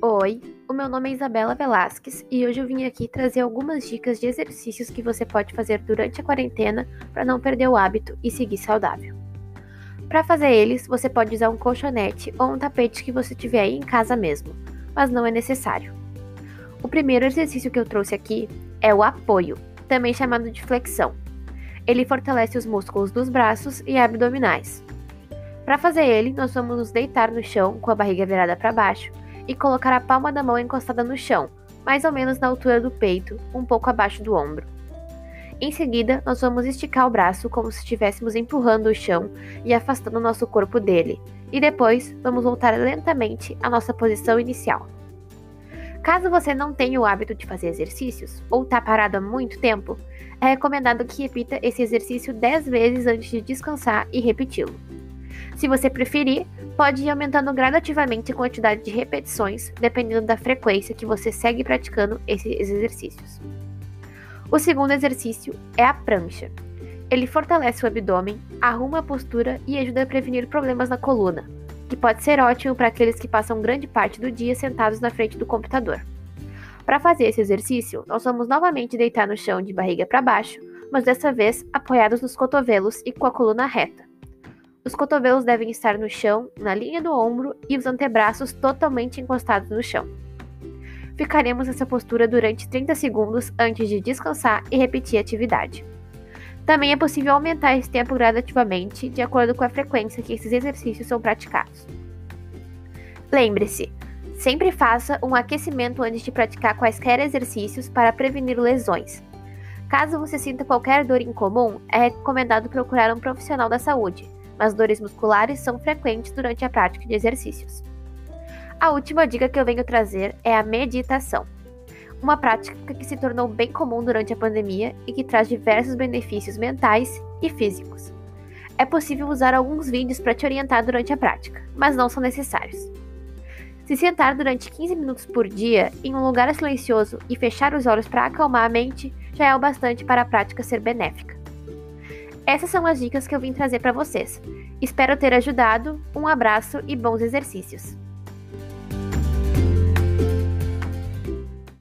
Oi, o meu nome é Isabela Velasquez e hoje eu vim aqui trazer algumas dicas de exercícios que você pode fazer durante a quarentena para não perder o hábito e seguir saudável. Para fazer eles, você pode usar um colchonete ou um tapete que você tiver aí em casa mesmo, mas não é necessário. O primeiro exercício que eu trouxe aqui é o apoio, também chamado de flexão. Ele fortalece os músculos dos braços e abdominais. Para fazer ele, nós vamos nos deitar no chão com a barriga virada para baixo e colocar a palma da mão encostada no chão, mais ou menos na altura do peito, um pouco abaixo do ombro. Em seguida, nós vamos esticar o braço como se estivéssemos empurrando o chão e afastando nosso corpo dele, e depois vamos voltar lentamente à nossa posição inicial. Caso você não tenha o hábito de fazer exercícios ou está parado há muito tempo, é recomendado que repita esse exercício 10 vezes antes de descansar e repeti-lo. Se você preferir, pode ir aumentando gradativamente a quantidade de repetições, dependendo da frequência que você segue praticando esses exercícios. O segundo exercício é a prancha. Ele fortalece o abdômen, arruma a postura e ajuda a prevenir problemas na coluna, que pode ser ótimo para aqueles que passam grande parte do dia sentados na frente do computador. Para fazer esse exercício, nós vamos novamente deitar no chão de barriga para baixo, mas dessa vez apoiados nos cotovelos e com a coluna reta. Os cotovelos devem estar no chão, na linha do ombro e os antebraços totalmente encostados no chão. Ficaremos nessa postura durante 30 segundos antes de descansar e repetir a atividade. Também é possível aumentar esse tempo gradativamente de acordo com a frequência que esses exercícios são praticados. Lembre-se, sempre faça um aquecimento antes de praticar quaisquer exercícios para prevenir lesões. Caso você sinta qualquer dor incomum, é recomendado procurar um profissional da saúde mas dores musculares são frequentes durante a prática de exercícios. A última dica que eu venho trazer é a meditação, uma prática que se tornou bem comum durante a pandemia e que traz diversos benefícios mentais e físicos. É possível usar alguns vídeos para te orientar durante a prática, mas não são necessários. Se sentar durante 15 minutos por dia em um lugar silencioso e fechar os olhos para acalmar a mente já é o bastante para a prática ser benéfica. Essas são as dicas que eu vim trazer para vocês. Espero ter ajudado. Um abraço e bons exercícios.